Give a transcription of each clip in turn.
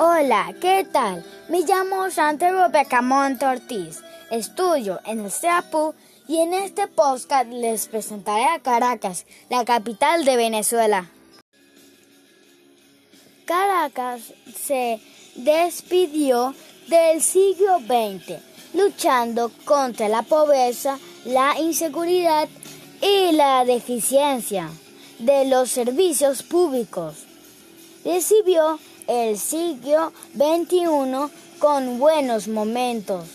Hola, ¿qué tal? Me llamo Santiago Becamont Ortiz. Estudio en el CEAPU y en este podcast les presentaré a Caracas, la capital de Venezuela. Caracas se despidió del siglo XX, luchando contra la pobreza, la inseguridad y la deficiencia de los servicios públicos. Recibió el siglo XXI con buenos momentos.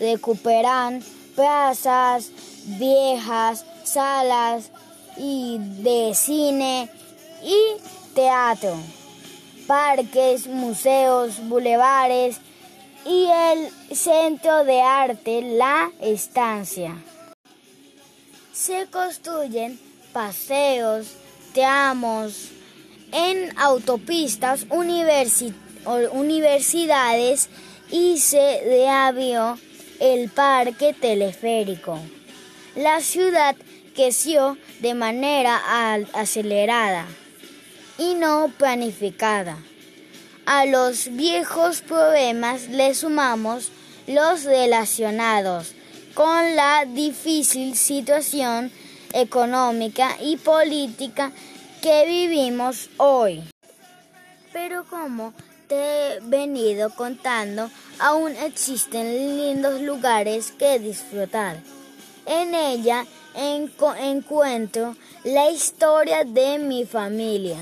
Recuperan plazas viejas, salas y de cine y teatro, parques, museos, bulevares y el centro de arte La Estancia. Se construyen paseos, tramos, en autopistas, universidades y se reabrió el parque teleférico. La ciudad creció de manera acelerada y no planificada. A los viejos problemas le sumamos los relacionados con la difícil situación económica y política que vivimos hoy. Pero como te he venido contando, aún existen lindos lugares que disfrutar. En ella encuentro la historia de mi familia,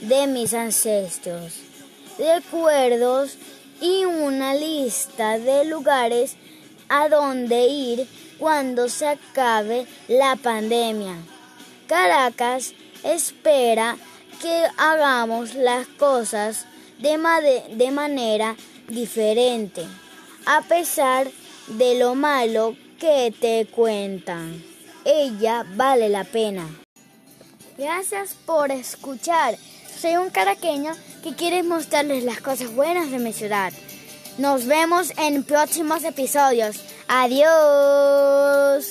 de mis ancestros, recuerdos y una lista de lugares a donde ir cuando se acabe la pandemia. Caracas espera que hagamos las cosas de, de manera diferente, a pesar de lo malo que te cuentan. Ella vale la pena. Gracias por escuchar. Soy un caraqueño que quiere mostrarles las cosas buenas de mi ciudad. Nos vemos en próximos episodios. Adiós.